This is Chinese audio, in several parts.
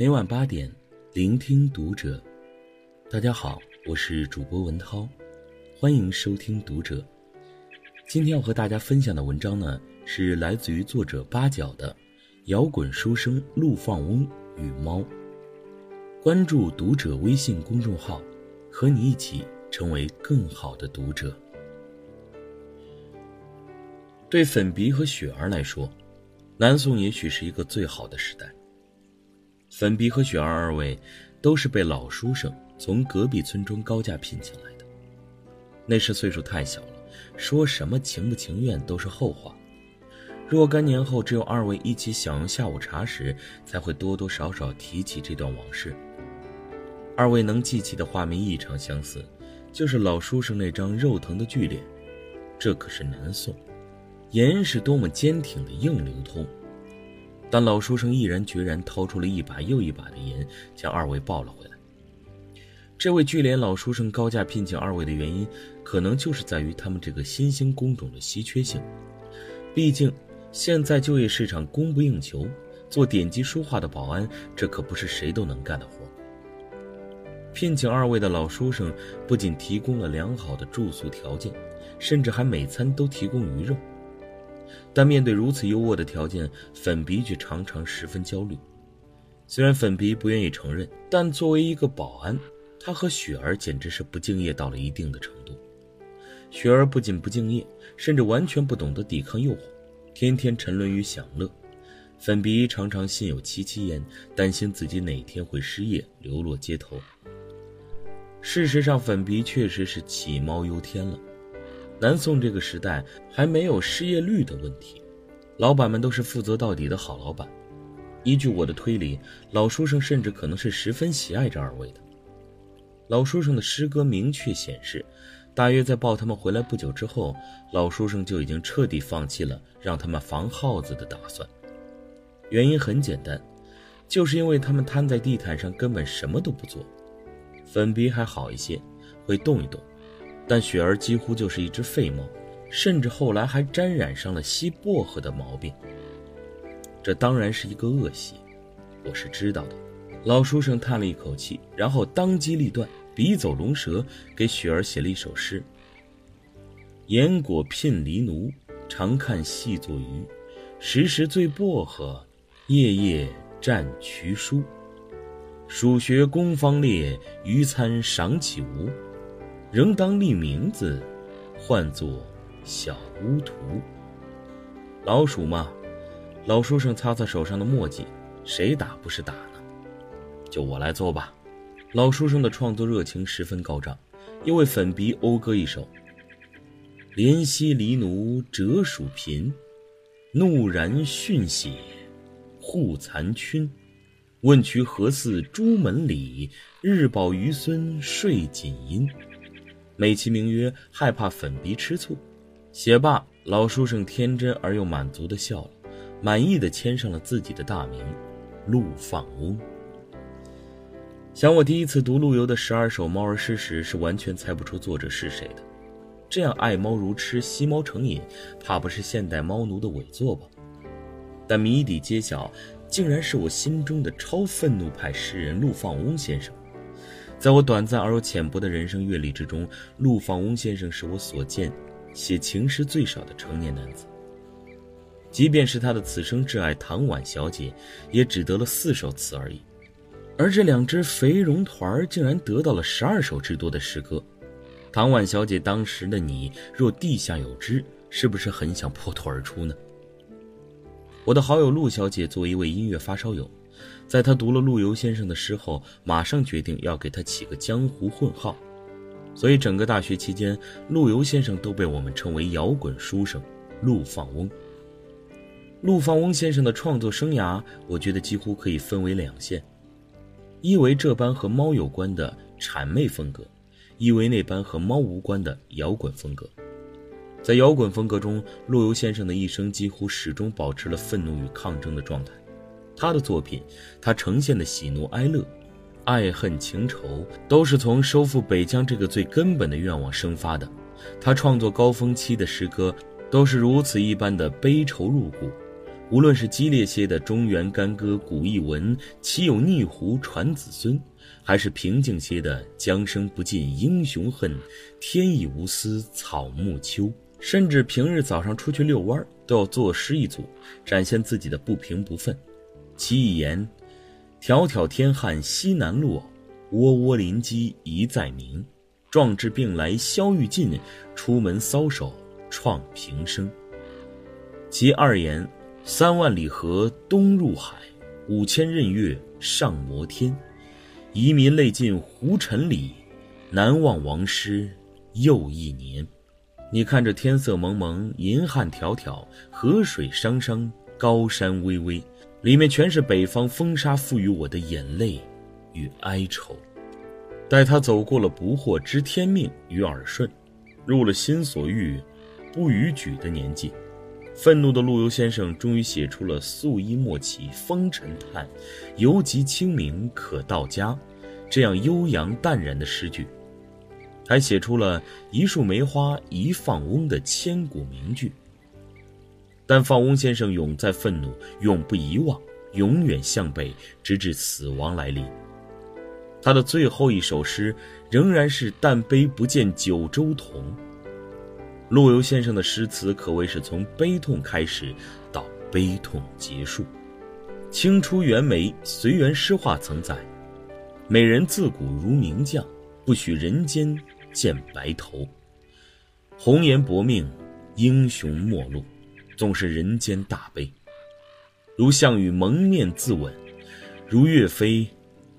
每晚八点，聆听读者。大家好，我是主播文涛，欢迎收听读者。今天要和大家分享的文章呢，是来自于作者八角的摇滚书生陆放翁与猫。关注读者微信公众号，和你一起成为更好的读者。对粉鼻和雪儿来说，南宋也许是一个最好的时代。粉鼻和雪儿二位都是被老书生从隔壁村庄高价聘请来的。那时岁数太小了，说什么情不情愿都是后话。若干年后，只有二位一起享用下午茶时，才会多多少少提起这段往事。二位能记起的画面异常相似，就是老书生那张肉疼的巨脸。这可是南宋，盐是多么坚挺的硬流通。但老书生毅然决然掏出了一把又一把的盐，将二位抱了回来。这位巨脸老书生高价聘请二位的原因，可能就是在于他们这个新兴工种的稀缺性。毕竟，现在就业市场供不应求，做点击书画的保安，这可不是谁都能干的活。聘请二位的老书生不仅提供了良好的住宿条件，甚至还每餐都提供鱼肉。但面对如此优渥的条件，粉鼻却常常十分焦虑。虽然粉鼻不愿意承认，但作为一个保安，他和雪儿简直是不敬业到了一定的程度。雪儿不仅不敬业，甚至完全不懂得抵抗诱惑，天天沉沦于享乐。粉鼻常常心有戚戚焉，担心自己哪天会失业，流落街头。事实上，粉鼻确实是起猫忧天了。南宋这个时代还没有失业率的问题，老板们都是负责到底的好老板。依据我的推理，老书生甚至可能是十分喜爱这二位的。老书生的诗歌明确显示，大约在抱他们回来不久之后，老书生就已经彻底放弃了让他们防耗子的打算。原因很简单，就是因为他们瘫在地毯上根本什么都不做。粉鼻还好一些，会动一动。但雪儿几乎就是一只废猫，甚至后来还沾染上了吸薄荷的毛病。这当然是一个恶习，我是知道的。老书生叹了一口气，然后当机立断，笔走龙蛇，给雪儿写了一首诗：“岩果聘狸奴，常看细作鱼。时时醉薄荷，夜夜蘸渠书。蜀学工方烈，余餐赏岂无？”仍当立名字，唤作小巫图。老鼠嘛，老书生擦擦手上的墨迹，谁打不是打呢？就我来做吧。老书生的创作热情十分高涨，又为粉笔讴歌一首：怜惜狸奴折鼠贫，怒然训血护残躯。问渠何似朱门里？日饱余孙睡锦衣。美其名曰害怕粉鼻吃醋，写罢，老书生天真而又满足的笑了，满意的签上了自己的大名，陆放翁。想我第一次读陆游的十二首猫儿诗时，是完全猜不出作者是谁的。这样爱猫如痴、惜猫成瘾，怕不是现代猫奴的伪作吧？但谜底揭晓，竟然是我心中的超愤怒派诗人陆放翁先生。在我短暂而又浅薄的人生阅历之中，陆放翁先生是我所见写情诗最少的成年男子。即便是他的此生挚爱唐婉小姐，也只得了四首词而已。而这两只肥绒团竟然得到了十二首之多的诗歌。唐婉小姐当时的你，若地下有知，是不是很想破土而出呢？我的好友陆小姐作为一位音乐发烧友。在他读了陆游先生的诗后，马上决定要给他起个江湖混号，所以整个大学期间，陆游先生都被我们称为摇滚书生陆放翁。陆放翁先生的创作生涯，我觉得几乎可以分为两线：一为这般和猫有关的谄媚风格，一为那般和猫无关的摇滚风格。在摇滚风格中，陆游先生的一生几乎始终保持了愤怒与抗争的状态。他的作品，他呈现的喜怒哀乐、爱恨情仇，都是从收复北疆这个最根本的愿望生发的。他创作高峰期的诗歌，都是如此一般的悲愁入骨，无论是激烈些的中原干戈古译文，岂有逆胡传子孙，还是平静些的江声不尽英雄恨，天意无私草木秋，甚至平日早上出去遛弯都要作诗一组，展现自己的不平不愤。其一言：“迢迢天汉西南落，窝窝林鸡一再鸣。壮志病来消欲尽，出门搔首创平生。”其二言。三万里河东入海，五千仞岳上摩天。遗民泪尽胡尘里，难忘王师又一年。你看这天色蒙蒙，银汉迢迢，河水汤汤，高山巍巍，里面全是北方风沙赋予我的眼泪与哀愁。待他走过了不惑知天命与耳顺，入了心所欲不逾矩的年纪。愤怒的陆游先生终于写出了“素衣莫起风尘叹，犹及清明可到家”这样悠扬淡然的诗句，还写出了一树梅花一放翁的千古名句。但放翁先生永在愤怒，永不遗忘，永远向北，直至死亡来临。他的最后一首诗仍然是“但悲不见九州同”。陆游先生的诗词可谓是从悲痛开始，到悲痛结束。清初袁枚《随园诗话》曾载：“美人自古如名将，不许人间见白头。红颜薄命，英雄末路，总是人间大悲。如项羽蒙面自刎，如岳飞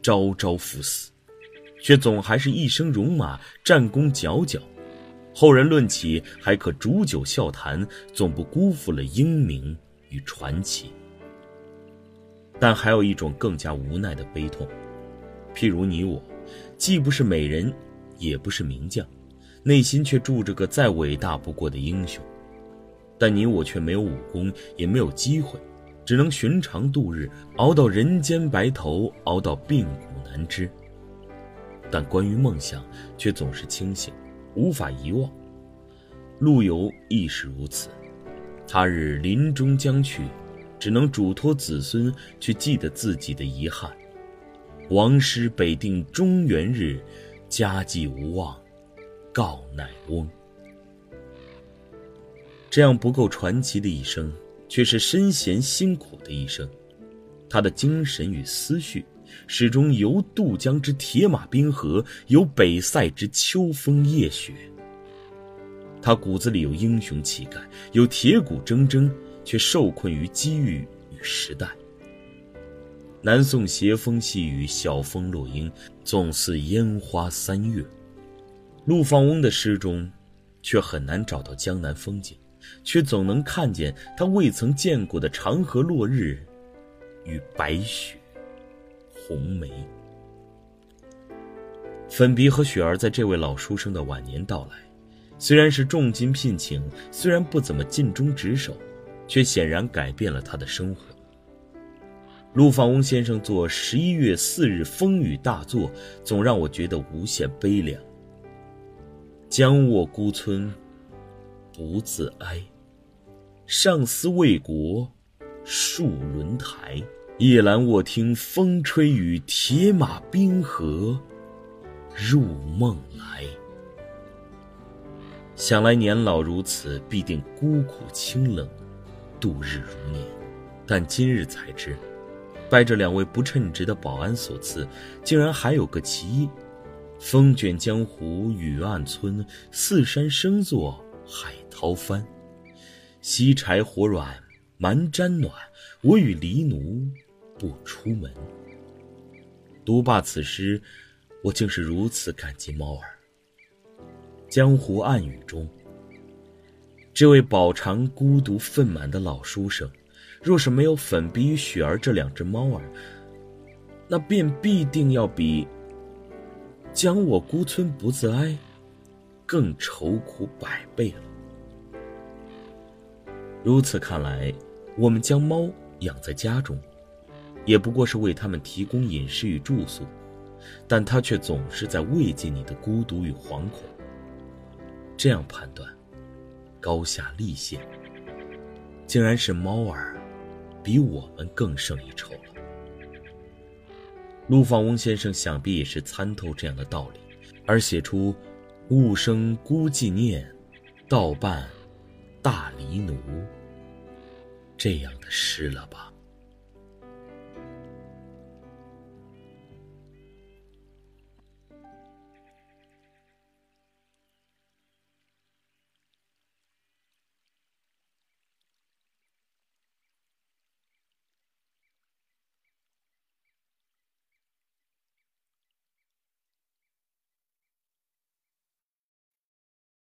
朝朝赴死，却总还是一生戎马，战功佼佼。”后人论起，还可煮酒笑谈，总不辜负了英名与传奇。但还有一种更加无奈的悲痛，譬如你我，既不是美人，也不是名将，内心却住着个再伟大不过的英雄。但你我却没有武功，也没有机会，只能寻常度日，熬到人间白头，熬到病骨难支。但关于梦想，却总是清醒。无法遗忘，陆游亦是如此。他日临终将去，只能嘱托子孙去记得自己的遗憾。王师北定中原日，家祭无忘告乃翁。这样不够传奇的一生，却是身闲辛苦的一生。他的精神与思绪。始终游渡江之铁马冰河，由北塞之秋风夜雪。他骨子里有英雄气概，有铁骨铮铮，却受困于机遇与时代。南宋斜风细雨，晓风落英，纵似烟花三月。陆放翁的诗中，却很难找到江南风景，却总能看见他未曾见过的长河落日与白雪。红梅，粉鼻和雪儿在这位老书生的晚年到来，虽然是重金聘请，虽然不怎么尽忠职守，却显然改变了他的生活。陆放翁先生作十一月四日风雨大作，总让我觉得无限悲凉。将卧孤村，不自哀，上思为国，戍轮台。夜阑卧听风吹雨，铁马冰河入梦来。想来年老如此，必定孤苦清冷，度日如年。但今日才知，拜这两位不称职的保安所赐，竟然还有个其一：风卷江湖雨暗村，四山声作海涛翻。西柴火软蛮毡暖，我与黎奴。不出门。读罢此诗，我竟是如此感激猫儿。江湖暗语中，这位饱尝孤独愤满的老书生，若是没有粉笔与雪儿这两只猫儿，那便必定要比“将我孤村不自哀”更愁苦百倍了。如此看来，我们将猫养在家中。也不过是为它们提供饮食与住宿，但它却总是在慰藉你的孤独与惶恐。这样判断，高下立现，竟然是猫儿比我们更胜一筹了。陆放翁先生想必也是参透这样的道理，而写出“物生孤寂念，道伴大离奴”这样的诗了吧？